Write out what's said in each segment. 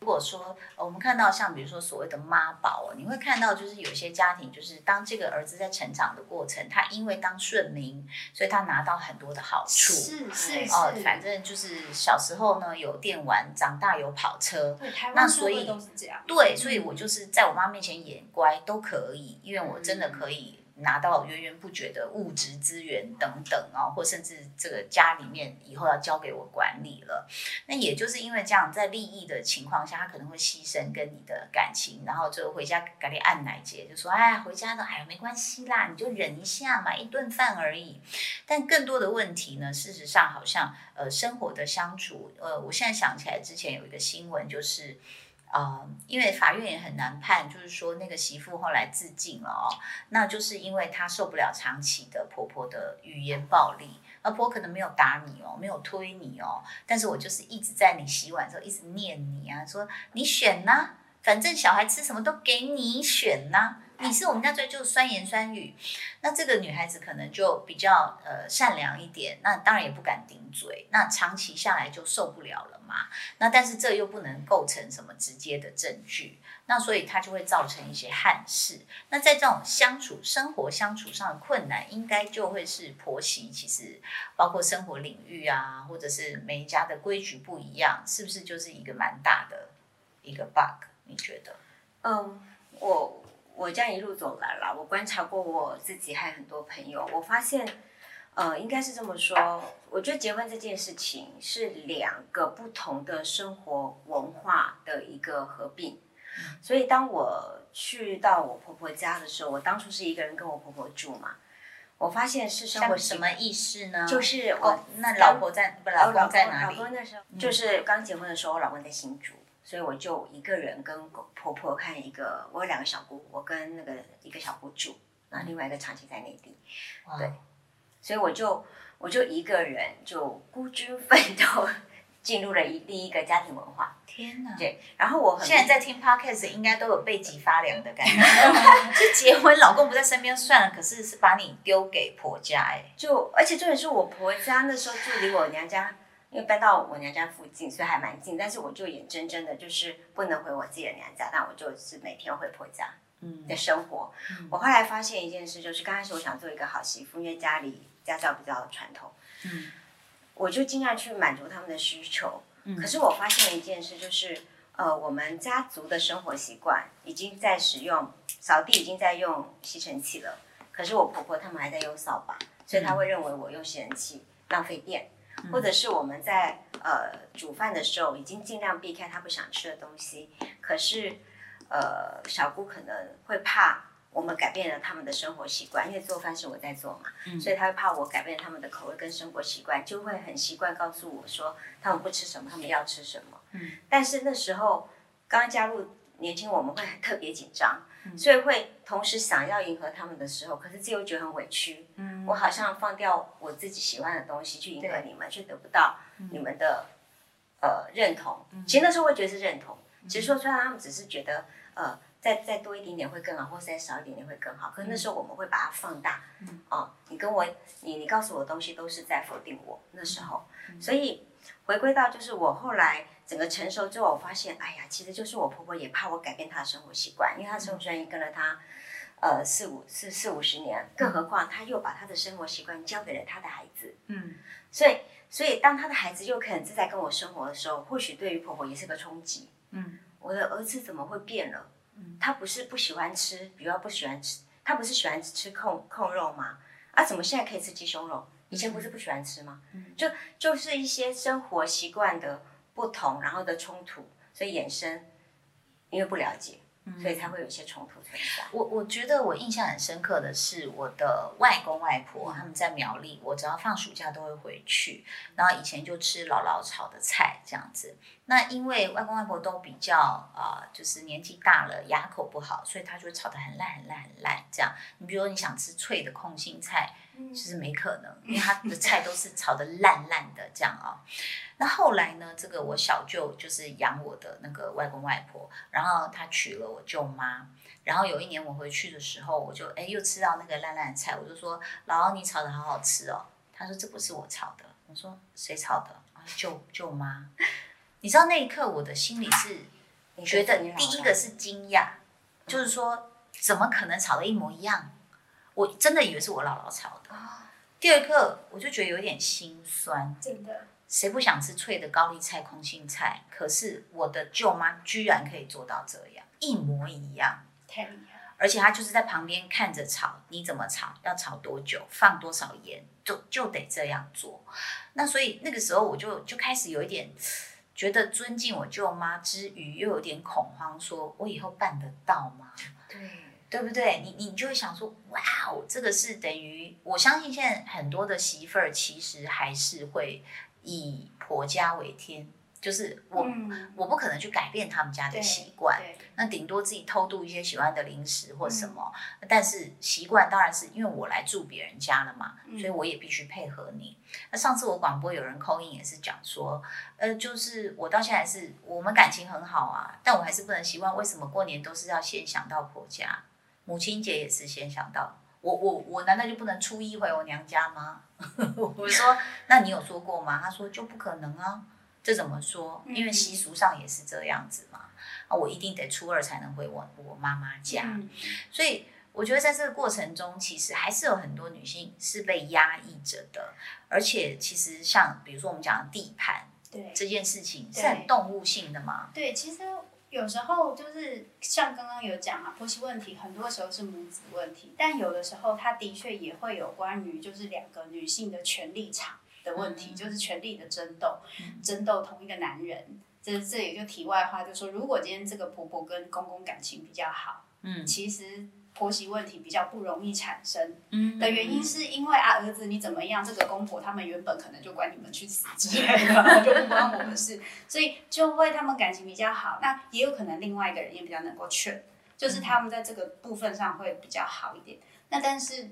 如果说呃我们看到像比如说所谓的妈宝哦，你会看到就是有些家庭，就是当这个儿子在成长的过程，他因为当顺民，所以他拿到很多的好处。是是哦，是，反正就是小时候呢有电玩，长大有跑车，对台那所以都是这样。对，所以我就是在我妈面前演乖都可以，因为我真的可以拿到源源不绝的物质资源等等哦，或甚至这个家里面以后要交给我管理了。那也就是因为这样，在利益的情况下，他可能会牺牲跟你的感情，然后就回家赶紧按奶节，就说哎，回家的哎没关系啦，你就忍一下嘛，一顿饭而已。但更多的问题呢，事实上好像呃生活的相处，呃，我现在想起来之前有一个新闻就是。呃，因为法院也很难判，就是说那个媳妇后来自尽了哦，那就是因为她受不了长期的婆婆的语言暴力，而婆可能没有打你哦，没有推你哦，但是我就是一直在你洗碗的时候一直念你啊，说你选呐、反正小孩吃什么都给你选呐、你是我们家最就酸言酸语，那这个女孩子可能就比较呃善良一点，那当然也不敢顶嘴，那长期下来就受不了了嘛。那但是这又不能构成什么直接的证据，那所以它就会造成一些憾事。那在这种相处、生活相处上的困难，应该就会是婆媳其实包括生活领域啊，或者是每一家的规矩不一样，是不是就是一个蛮大的一个 bug？你觉得？嗯，我我这样一路走来了，我观察过我自己还有很多朋友，我发现，呃，应该是这么说，我觉得结婚这件事情是两个不同的生活文化的一个合并。所以当我去到我婆婆家的时候，我当初是一个人跟我婆婆住嘛，我发现是生活什么意思呢？就是我哦，那老婆在不？老公在哪里？老公那时候就是刚结婚的时候，我老公在新竹，所以我就一个人跟婆婆看一个，我有两个小姑，我跟那个一个小姑住，然后另外一个长期在内地，哇对所以我就我就一个人就孤军奋斗，进入了一另一个家庭文化。天哪！对，然后我很现在在听 podcast 应该都有背脊发凉的感觉。是结婚，老公不在身边算了，可是是把你丢给婆家哎、就而且重点是我婆家那时候住离我娘家，因为搬到我娘家附近，所以还蛮近。但是我就眼睁睁的，就是不能回我自己的娘家，那我就是每天回婆家嗯的生活。我后来发现一件事，就是刚开始我想做一个好媳妇，因为家里家教比较传统，嗯我就尽量去满足他们的需求。嗯可是我发现一件事，就是呃，我们家族的生活习惯已经在使用扫地，已经在用吸尘器了。可是我婆婆他们还在用扫把，所以她会认为我用吸尘器浪费电，或者是我们在呃煮饭的时候已经尽量避开他不想吃的东西，可是呃小姑可能会怕我们改变了他们的生活习惯，因为做饭是我在做嘛，所以她会怕我改变了他们的口味跟生活习惯，就会很习惯告诉我说他们不吃什么，他们要吃什么。嗯，但是那时候刚加入年轻，我们会特别紧张，所以会同时想要迎合他们的时候，可是自己又觉得很委屈。嗯。我好像放掉我自己喜欢的东西去迎合你们，却得不到你们的、呃认同。其实那时候会觉得是认同，其实说出来他们只是觉得呃再再多一点点会更好，或是再少一点点会更好。可是那时候我们会把它放大，哦，你跟我你你告诉我的东西都是在否定我那时候，所以回归到就是我后来整个成熟之后，我发现哎呀，其实就是我婆婆也怕我改变她的生活习惯，因为她的生活习惯也跟了她。呃，四五四四五十年，更何况她又把她的生活习惯交给了她的孩子，嗯所以，所以当她的孩子又可以很自在跟我生活的时候，或许对于婆婆也是个冲击。嗯我的儿子怎么会变了？嗯他不是不喜欢吃，比如他不喜欢吃，他不是喜欢吃控控肉吗？啊，怎么现在可以吃鸡胸肉？以前不是不喜欢吃吗？嗯就就是一些生活习惯的不同，然后的冲突，所以衍生，因为不了解，所以才会有一些冲突存在。我我觉得我印象很深刻的是我的外公外婆，他们在苗栗，我只要放暑假都会回去。然后以前就吃姥姥炒的菜这样子。那因为外公外婆都比较啊、呃就是年纪大了，牙口不好，所以他就会炒的很烂很烂很烂这样。你比如说你想吃脆的空心菜，就是没可能，因为他的菜都是炒的烂烂的这样啊、那后来呢，这个我小舅就是养我的那个外公外婆，然后他娶了我舅妈。然后有一年我回去的时候，我就哎又吃到那个烂烂的菜，我就说姥姥你炒的好好吃哦。他说这不是我炒的，我说谁炒的？啊舅舅妈。你知道那一刻我的心里是觉得第一个是惊讶，就是说怎么可能吵得一模一样？我真的以为是我姥姥炒的。第二个，我就觉得有点心酸。真的，谁不想吃脆的高丽菜、空心菜？可是我的舅妈居然可以做到这样，一模一样，太厉害。而且她就是在旁边看着炒，你怎么炒，要炒多久，放多少盐，就就得这样做。那所以那个时候我就就开始有一点觉得尊敬我舅妈之余，又有点恐慌，说我以后办得到吗？对，对不对？你你就会想说，哇哦，这个是等于我相信现在很多的媳妇儿其实还是会以婆家为天，就是我、嗯我不可能去改变他们家的习惯，那顶多自己偷渡一些喜欢的零食或什么，但是习惯当然是因为我来住别人家了嘛，嗯所以我也必须配合你。那上次我广播有人扣音也是讲说，呃，就是我到现在是我们感情很好啊，但我还是不能习惯为什么过年都是要先想到婆家，母亲节也是先想到。我我我难道就不能初一回我娘家吗？我说，那你有说过吗？他说就不可能啊，这怎么说？因为嗯习俗上也是这样子嘛。啊，我一定得初二才能回我我妈妈家。嗯所以我觉得在这个过程中，其实还是有很多女性是被压抑着的，而且其实像比如说我们讲的地盘对这件事情是很动物性的嘛，对，其实有时候就是像刚刚有讲啊，婆媳问题很多时候是母子问题，但有的时候它的确也会有关于就是两个女性的权利场的问题，嗯就是权力的争斗，争斗同一个男人。这这也就题外话，就说如果今天这个婆婆跟公公感情比较好，嗯其实婆媳问题比较不容易产生。嗯的原因是因为啊，儿子你怎么样，这个公婆他们原本可能就管你们去死之类的，就不关我们事，所以就会他们感情比较好。那也有可能另外一个人也比较能够劝，就是他们在这个部分上会比较好一点。那但是。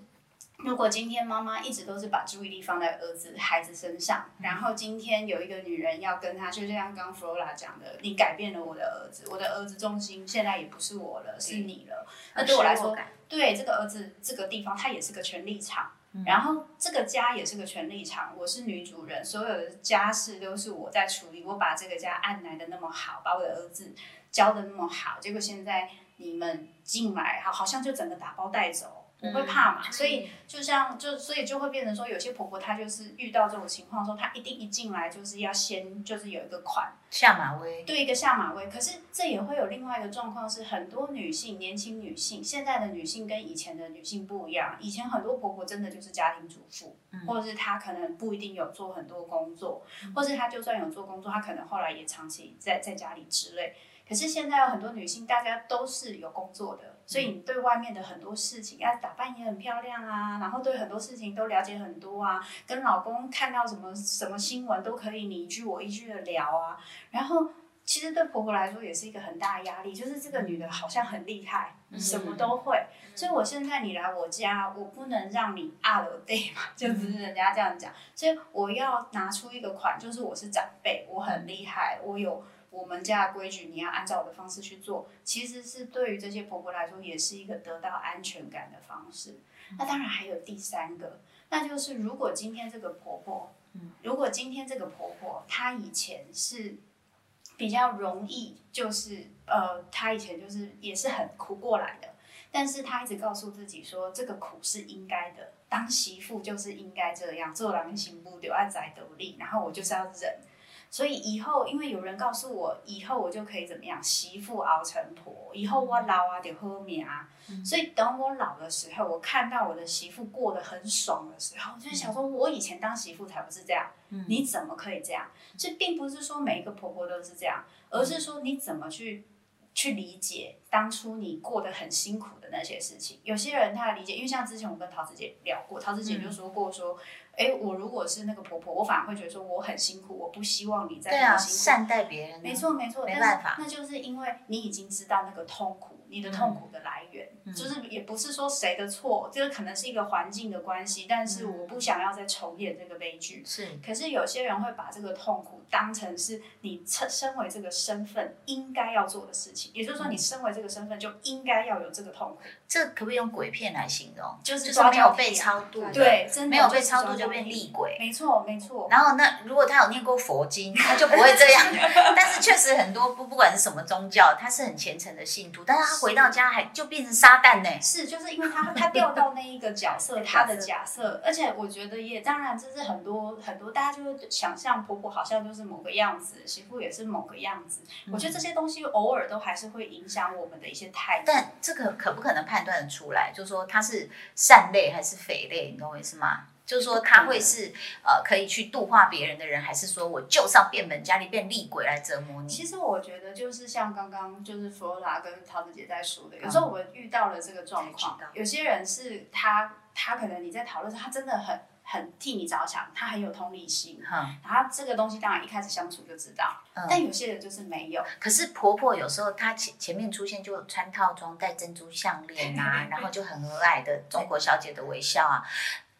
如果今天妈妈一直都是把注意力放在儿子、孩子身上，然后今天有一个女人要跟他，就像刚刚 Flora 讲的，你改变了我的儿子，我的儿子重心现在也不是我了，是你了。那对我来说，对这个儿子这个地方，他也是个权力场，然后这个家也是个权力场。我是女主人，所有的家事都是我在处理。我把这个家按来的那么好，把我的儿子教的那么好，结果现在你们进来，好，好像就整个打包带走。我会怕嘛，所以就像就所以就会变成说，有些婆婆她就是遇到这种情况的时候，她一定一进来就是要先就是有一个款，下马威，对一个下马威。可是这也会有另外一个状况，是很多女性，年轻女性，现在的女性跟以前的女性不一样。以前很多婆婆真的就是家庭主妇，或者是她可能不一定有做很多工作，或是她就算有做工作，她可能后来也长期在在家里之类。可是现在有很多女性，大家都是有工作的，所以你对外面的很多事情，要打扮也很漂亮啊，然后对很多事情都了解很多啊，跟老公看到什么什么新闻都可以你一句我一句的聊啊，然后其实对婆婆来说也是一个很大的压力，就是这个女的好像很厉害，什么都会，所以我现在你来我家，我不能让你啊了 day 嘛，就只是人家这样讲，所以我要拿出一个款，就是我是长辈，我很厉害，我有。我们家的规矩，你要按照我的方式去做，其实是对于这些婆婆来说，也是一个得到安全感的方式。那当然还有第三个，那就是如果今天这个婆婆，如果今天这个婆婆她以前是比较容易，就是呃，她以前就是也是很苦过来的，但是她一直告诉自己说，这个苦是应该的，当媳妇就是应该这样，做狼行不丢爱宅得力，然后我就是要忍。所以以后，因为有人告诉我，以后我就可以怎么样，媳妇熬成婆，以后我老啊得喝命啊。所以等我老的时候，我看到我的媳妇过得很爽的时候，我就想说，我以前当媳妇才不是这样，你怎么可以这样？这并不是说每一个婆婆都是这样，而是说你怎么去去理解当初你过得很辛苦的那些事情。有些人他的理解，因为像之前我跟桃子姐聊过，桃子姐就说过说。哎，我如果是那个婆婆，我反而会觉得说我很辛苦，我不希望你再对啊，那么辛苦。善待别人，没错没错，没办法那就是因为你已经知道那个痛苦，你你的痛苦的来源，就是也不是说谁的错，这个可能是一个环境的关系，但是我不想要再重演这个悲剧。是，可是有些人会把这个痛苦当成是你身身为这个身份应该要做的事情，也就是说，你身为这个身份就应该要有这个痛苦。这可不可以用鬼片来形容？就是就是没有被超度的，对，真的没有被超度就变厉鬼。没错，没错。然后那如果他有念过佛经，他就不会这样。但是确实很多不不管是什么宗教，他是很虔诚的信徒，但是他回到家还就变成是，就是因为他他掉到那一个角色，他的假设，而且我觉得也当然这是很多很多大家就会想象婆婆好像就是某个样子，媳妇也是某个样子。我觉得这些东西偶尔都还是会影响我们的一些态度。但这个可不可能判断得出来？就是说他是善类还是匪类？你懂我意思吗？就是说他会是呃可以去度化别人的人，还是说我就是要变本加厉变厉鬼来折磨你？其实我觉得就是像刚刚就是弗罗拉跟桃子姐在说的，有时候我们遇到了这个状况有些人是他他可能你在讨论时，他真的很很替你着想，他很有同理心，哼，然后这个东西当然一开始相处就知道，嗯但有些人就是没有。可是婆婆有时候她前前面出现就穿套装、戴珍珠项链啊，然后就很和蔼的中国小姐的微笑啊。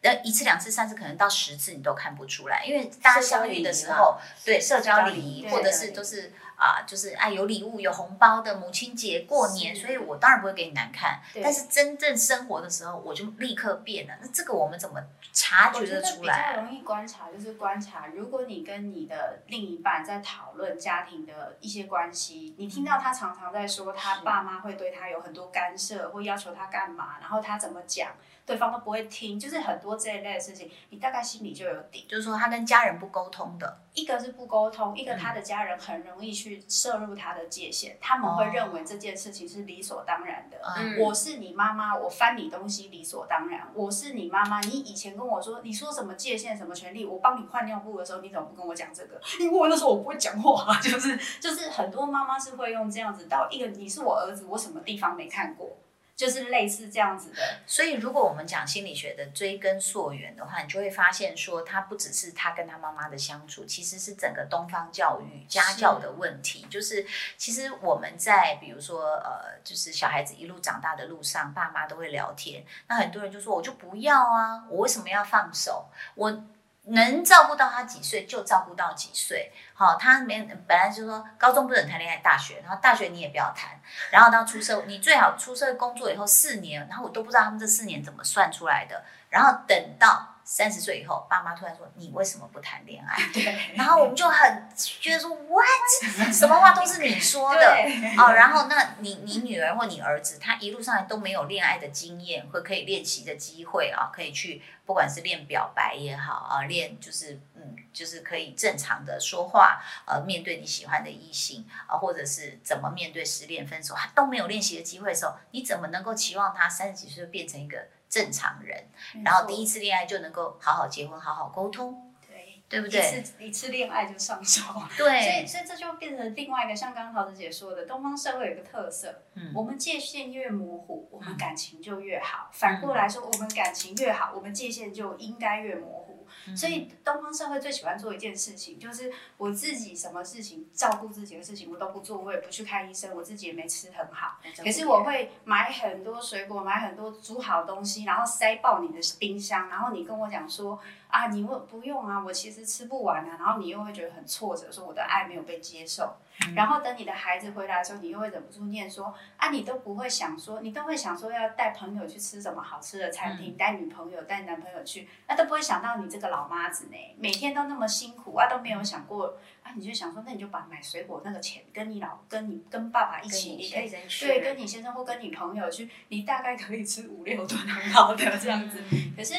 呃，一次、两次、三次，可能到十次你都看不出来，因为大家相遇的时候，对社交礼仪，或者是都是啊、就是啊有礼物、有红包的母亲节、过年，所以我当然不会给你难看。但是真正生活的时候，我就立刻变了。那这个我们怎么察觉得我觉得比出来啊？较容易观察，就是观察，如果你跟你的另一半在讨论家庭的一些关系，你听到他常常在说他爸妈会对他有很多干涉，或要求他干嘛，然后他怎么讲，对方都不会听，就是很多这一类的事情，你大概心里就有底。就是说他跟家人不沟通的，一个是不沟通，一个嗯他的家人很容易去摄入他的界限，他们会哦认为这件事情是理所当然的。嗯，我是你妈妈，我翻你东西理所当然。我是你妈妈，你以前跟我说，你说什么界限、什么权利，我帮你换尿布的时候，你怎么不跟我讲这个？因为我那时候我不会讲话，就是就是很多妈妈是会用这样子到一个你是我儿子，我什么地方没看过，就是类似这样子的。所以，如果我们讲心理学的追根溯源的话，你就会发现说，他不只是他跟他妈妈的相处，其实是整个东方教育家教的问题。就是其实我们在比如说呃，就是小孩子一路长大的路上，爸妈都会聊天，那很多人就说我就不要啊，我为什么要放手？我能照顾到他几岁就照顾到几岁。好，他没本来就说高中不准谈恋爱，大学，然后大学你也不要谈，然后到出社，你最好出社工作以后四年，然后我都不知道他们这四年怎么算出来的，然后等到三十岁以后，爸妈突然说你为什么不谈恋爱？对，然后我们就很觉得说 what 什么话都是你说的对哦，然后那你你女儿或你儿子，他一路上来都没有恋爱的经验或可以练习的机会啊，可以去不管是练表白也好啊，练就是嗯就是可以正常的说话，呃，面对你喜欢的异性啊，或者是怎么面对失恋分手，他都没有练习的机会的时候，你怎么能够期望他三十几岁就变成一个正常人？然后第一次恋爱就能够好好结婚，好好沟通，对。对不对？一次一次恋爱就上手，对 所以，所以这就变成另外一个，像刚刚桃子姐说的，东方社会有一个特色，嗯我们界限越模糊，我们感情就越好。反过来说，我们感情越好，我们界限就应该越模糊。所以东方社会最喜欢做一件事情，就是我自己什么事情照顾自己的事情我都不做，我也不去看医生，我自己也没吃很好。可是我会买很多水果，买很多煮好东西，然后塞爆你的冰箱，然后你跟我讲说啊，你问不用啊，我其实吃不完啊，然后你又会觉得很挫折，说我的爱没有被接受。然后等你的孩子回来的时候，你又会忍不住念说啊，你都不会想说，你都会想说要带朋友去吃什么好吃的餐厅，带女朋友、带男朋友去，那都不会想到你这个老妈子呢，每天都那么辛苦啊，都没有想过啊，你就想说，那你就把买水果那个钱跟你老跟你跟爸爸一起，你可以对，跟你先生或跟你朋友去，你大概可以吃五六顿很好的这样子。可是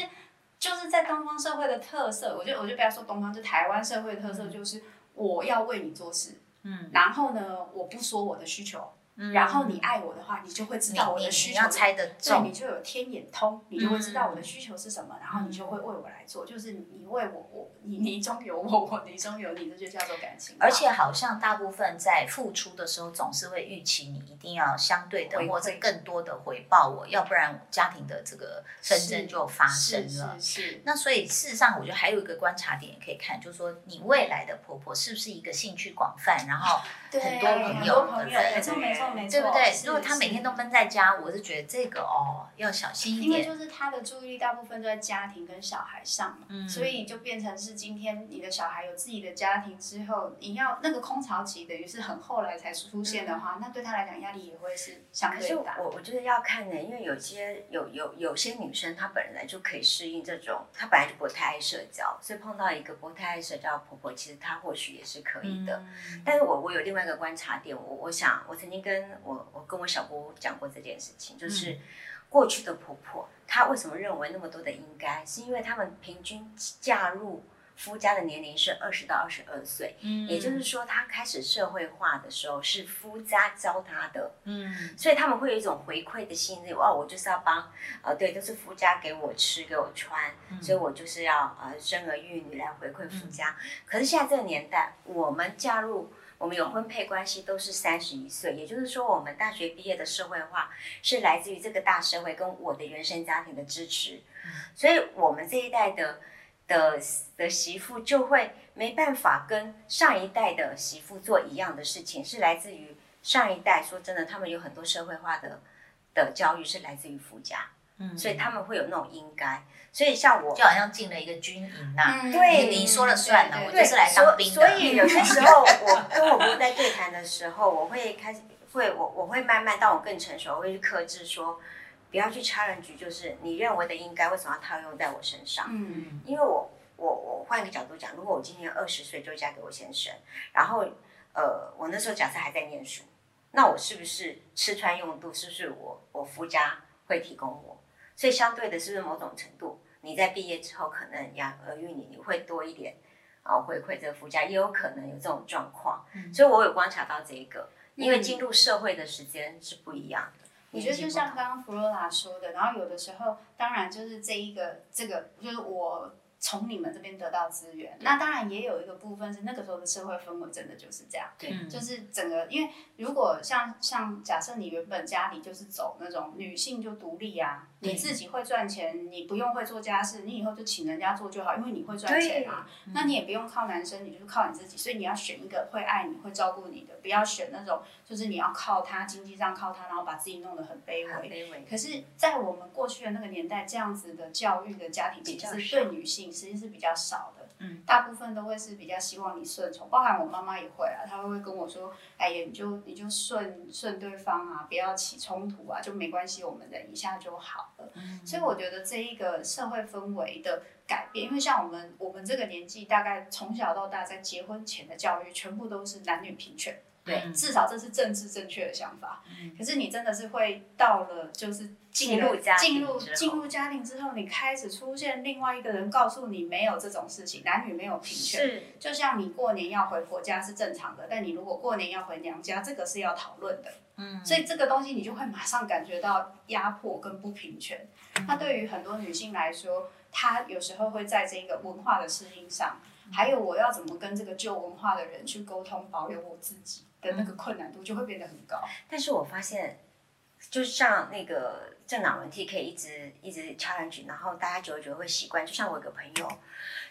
就是在东方社会的特色，我就我就不要说东方，就台湾社会的特色就是我要为你做事，嗯，然后呢，我不说我的需求，然后你爱我的话，你就会知道我的需求你要猜得对，中你，就有天眼通，你就会知道我的嗯需求是什么，然后你就会为我来做，就是你为我，我你你中有我，我你中有你，这就叫做感情。而且好像大部分在付出的时候，总是会预期你一定要相对的或者更多的回报我，要不然家庭的这个纷争就发生是了。是是，那所以事实上，我觉得还有一个观察点也可以看，就是说你未来的婆婆是不是一个兴趣广泛，然后对，很多朋友的人没错没错。错没错，对不对？如果他每天都闷在家，我是觉得这个哦要小心一点因为。就是他的注意力大部分都在家庭跟小孩上嘛，嗯所以就变成是今天你的小孩有自己的家庭之后，你要那个空巢期等于是很后来才出现的话，那对他来讲压力也会是相可是对大。我我觉得要看呢，因为有些有有有些女生她本来就可以适应这种，她本来就不太爱社交，所以碰到一个不太爱社交的婆婆，其实她或许也是可以的。嗯但是我我有另外一个观察点，我我想我曾经跟我我跟我小姑讲过这件事情，就是过去的婆婆她为什么认为那么多的应该，是因为她们平均嫁入夫家的年龄是二十到二十二岁，嗯也就是说她开始社会化的时候是夫家教她的，嗯所以他们会有一种回馈的心理，哦，我就是要帮，呃，对，都是夫家给我吃给我穿，所以我就是要呃生儿育女来回馈夫家。可是现在这个年代，我们嫁入。我们有婚配关系都是三十一岁，也就是说，我们大学毕业的社会化是来自于这个大社会跟我的原生家庭的支持，所以我们这一代的的的媳妇就会没办法跟上一代的媳妇做一样的事情，是来自于上一代。说真的，他们有很多社会化的的教育是来自于夫家，嗯所以他们会有那种应该。所以像我就好像进了一个军营呐、嗯对你你说了算了，对对，我就是来当兵的。所以有些时候，我跟我姑在对谈的时候，我会开始会我我会慢慢，到我更成熟，我会去克制说，不要去 challenge，就是你认为的应该，为什么要套用在我身上？嗯因为我我我换一个角度讲，如果我今年二十岁就嫁给我先生，然后呃，我那时候假设还在念书，那我是不是吃穿用度，是不是我我夫家会提供我？所以相对的，是不是某种程度，你在毕业之后可能养儿育女，你会多一点啊、回馈这个夫家，也有可能有这种状况。所以我有观察到这一个，因为进入社会的时间是不一样的。我觉得就像刚刚弗罗拉说的，然后有的时候，当然就是这一个这个，就是我从你们这边得到资源，那当然也有一个部分是那个时候的社会氛围真的就是这样，对就是整个，因为如果像像假设你原本家里就是走那种女性就独立啊，你自己会赚钱，你不用会做家事，你以后就请人家做就好，因为你会赚钱啊，那你也不用靠男生，你就是靠你自己，所以你要选一个会爱你、会照顾你的，不要选那种就是你要靠他经济上靠他，然后把自己弄得很卑很微。卑微。可是，在我们过去的那个年代，这样子的教育的家庭其实对女性其实是比较少的。嗯，大部分都会是比较希望你顺从，包含我妈妈也会啊，她会跟我说：“哎呀，你就你就顺顺对方啊，不要起冲突啊，就没关系，我们忍一下就好了。嗯所以我觉得这一个社会氛围的改变，因为像我们我们这个年纪，大概从小到大在结婚前的教育，全部都是男女平权。对，嗯至少这是政治正确的想法。嗯可是你真的是会到了，就是进入进入进入家庭之后，你开始出现另外一个人告诉你没有这种事情，男女没有平权。是就像你过年要回婆家是正常的，但你如果过年要回娘家，这个是要讨论的。嗯所以这个东西你就会马上感觉到压迫跟不平权。嗯那对于很多女性来说，她有时候会在这个文化的适应上，还有我要怎么跟这个旧文化的人去沟通，保留我自己的那个困难度就会变得很高。但是我发现，就像那个政党轮替可以一直一直 challenge，然后大家久而久之会习惯。就像我有个朋友，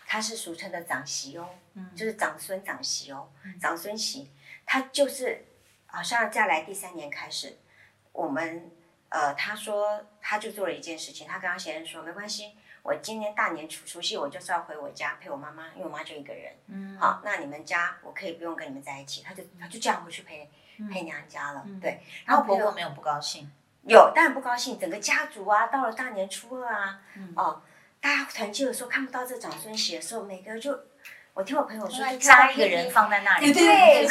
他是俗称的长媳哦，就是长孙长媳哦，长孙媳，他就是好像再来第三年开始，我们呃，他说他就做了一件事情，他跟他先生说没关系。我今年大年除除夕我就是要回我家陪我妈妈，因为我妈就一个人。嗯，好，那你们家我可以不用跟你们在一起，他就他就这样回去陪陪娘家了。对，然然后婆婆没有不高兴，有，当然不高兴。整个家族啊，到了大年初二啊，哦，大家团聚的时候看不到这长孙媳的时候，每个人就，我听我朋友说，扎一个人放在那里，对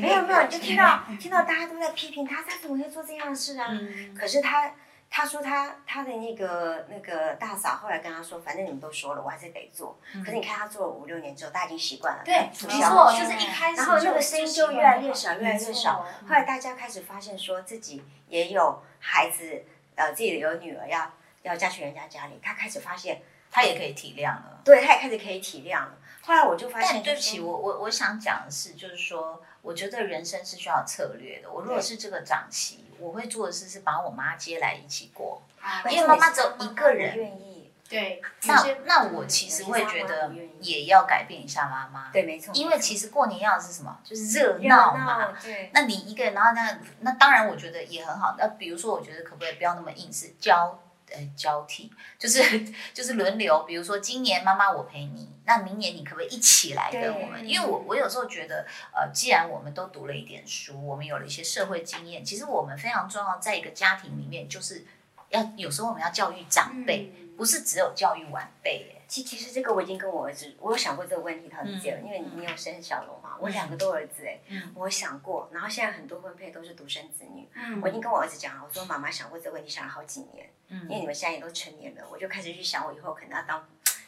没有没有，你就听到 听到大家都在批评他，他怎么会做这样的事啊？嗯可是他他说他他的那个那个大嫂后来跟他说，反正你们都说了，我还是得做。可是你看他做了五六年之后，他已经习惯了，对，促没错，就是一开始然后那个声音就越来越少，越来越没少。后来大家开始发现说自己也有孩子，呃，自己有女儿要要嫁去人家家里，他开始发现，他也可以体谅了。对他也开始可以体谅了。后来我就发现，但对不起，我我我想讲的是，就是说，我觉得人生是需要策略的。我如果是这个长媳，我会做的事是把我妈接来一起过，啊因为妈妈只有一个人愿意对，那那我其实会觉得也要改变一下妈妈，对，没错，因为其实过年要的是什么？就是热热闹嘛。对，那你一个人，然后那那当然，我觉得也很好。那比如说，我觉得可不可以不要那么硬是交呃交替，就是就是轮流。比如说今年妈妈我陪你，那明年你可不可以一起来跟我们？因为我我有时候觉得，呃，既然我们都读了一点书，我们有了一些社会经验，其实我们非常重要，在一个家庭里面，就是要有时候我们要教育长辈，嗯不是只有教育晚辈。耶其其实这个我已经跟我儿子，我有想过这个问题，陶子姐，嗯因为你有生小龙嘛，我两个都儿子哎，嗯我想过，然后现在很多婚配都是独生子女，嗯我已经跟我儿子讲了，我说妈妈想过这个问题，想了好几年，因为嗯，你们现在也都成年了，我就开始去想，我以后可能要当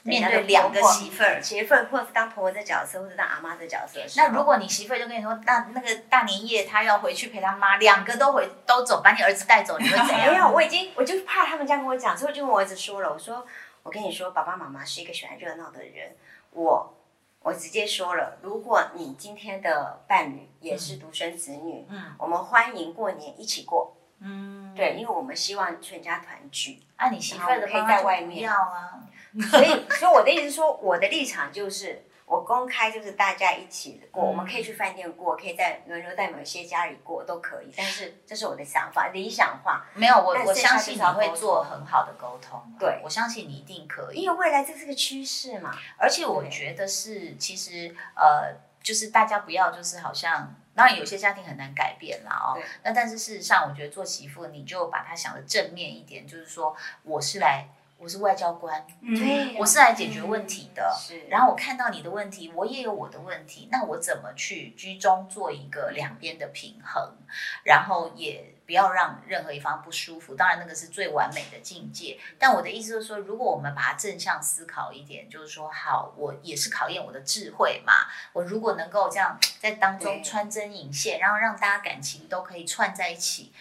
面对两个媳妇儿。媳妇儿，或者是当婆婆的角色，或者当阿妈的角色的。那如果你媳妇儿就跟你说，那那个大年夜她要回去陪她妈，两个都回都走，把你儿子带走，你会怎没样？有，我已经我就怕他们这样跟我讲，所以我就跟我儿子说了，我说我跟你说，爸爸妈妈是一个喜欢热闹的人，我我直接说了，如果你今天的伴侣也是独生子女，嗯我们欢迎过年一起过，嗯，对，因为我们希望全家团聚，啊，你媳妇儿可以在外面要啊，所以所以我的意思是说，我的立场就是。我公开就是大家一起过，我们可以去饭店过，可以在轮流在某些家里过都可以。但是这是我的想法，理想化。没有我我相信你会做很好的沟通啊，对我相信你一定可以因，为未来这是个趋势嘛。而且我对觉得是其实呃，就是大家不要就是好像。当然，有些家庭很难改变啦，哦。那但是事实上，我觉得做媳妇，你就把它想的正面一点，就是说，我是来，我是外交官，对我是来解决问题的。是，然后我看到你的问题，我也有我的问题，那我怎么去居中做一个两边的平衡，然后也不要让任何一方不舒服。当然，那个是最完美的境界。但我的意思就是说，如果我们把它正向思考一点，就是说，好，我也是考验我的智慧嘛。我如果能够这样在当中穿针引线，然后让大家感情都可以串在一起，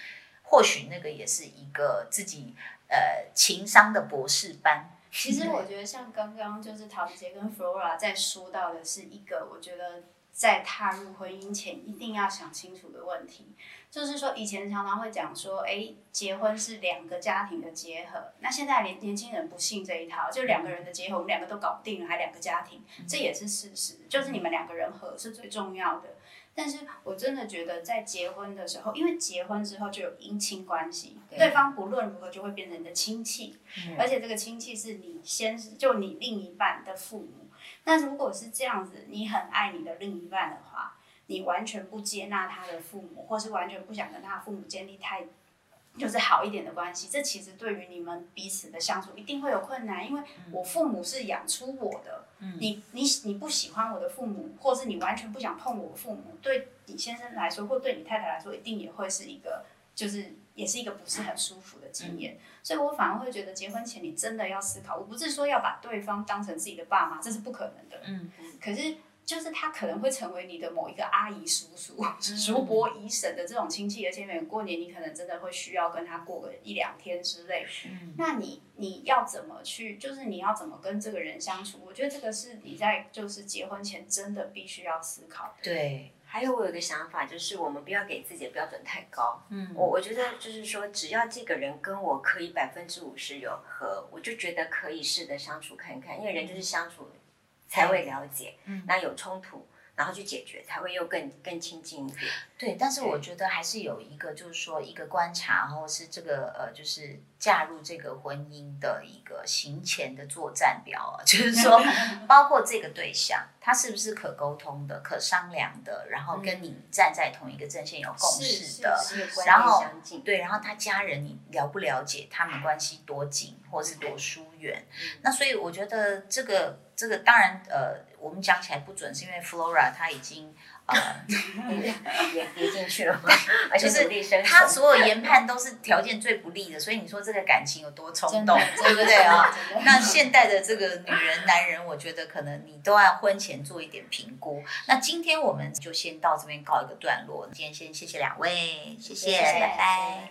或许那个也是一个自己呃情商的博士班。其实我觉得像刚刚就是陶子姐跟 Flora 在说到的是一个，我觉得在踏入婚姻前一定要想清楚的问题，就是说以前常常会讲说，哎，结婚是两个家庭的结合，那现在年年轻人不信这一套，就两个人的结合，我们两个都搞不定了，还两个家庭，这也是事实，就是你们两个人合是最重要的。但是我真的觉得，在结婚的时候，因为结婚之后就有姻亲关系，对对方不论如何就会变成你的亲戚，嗯而且这个亲戚是你先就你另一半的父母。那如果是这样子，你很爱你的另一半的话，你完全不接纳他的父母，或是完全不想跟他父母建立太就是好一点的关系，这其实对于你们彼此的相处一定会有困难，因为我父母是养出我的，你你你不喜欢我的父母，或是你完全不想碰我父母，对你先生来说，或对你太太来说，一定也会是一个就是也是一个不是很舒服的经验。所以我反而会觉得，结婚前你真的要思考，我不是说要把对方当成自己的爸妈，这是不可能的。嗯，可是就是他可能会成为你的某一个阿姨、叔叔、叔伯、姨婶的这种亲戚，而且每过年你可能真的会需要跟他过个一两天之类。嗯那你你要怎么去？就是你要怎么跟这个人相处？我觉得这个是你在就是结婚前真的必须要思考的。对，还有我有个想法，就是我们不要给自己的标准太高。嗯我我觉得就是说，只要这个人跟我可以百分之五十有合，我就觉得可以试着相处看看，因为人就是相处才会了解，嗯。那有冲突，然后去解决，才会又更更亲近一点。对，但是我觉得还是有一个，就是说一个观察，或是这个呃，就是嫁入这个婚姻的一个行前的作战表啊，就是说，包括这个对象，他是不是可沟通的、可商量的，然后跟你站在同一个阵线有共识的，然后对，然后他家人你了不了解他们关系多紧，或是多疏远？那所以我觉得这个这个当然呃，我们讲起来不准，是因为 Flora 他已经 呃，也跌进去了嘛，而且就是努力生存。她所有研判都是条件最不利的，所以你说这个感情有多冲动，对不对啊？那现代的这个女人、男人，我觉得可能你都要婚前做一点评估。那今天我们就先到这边告一个段落。今天先谢谢两位，谢谢，谢谢拜拜。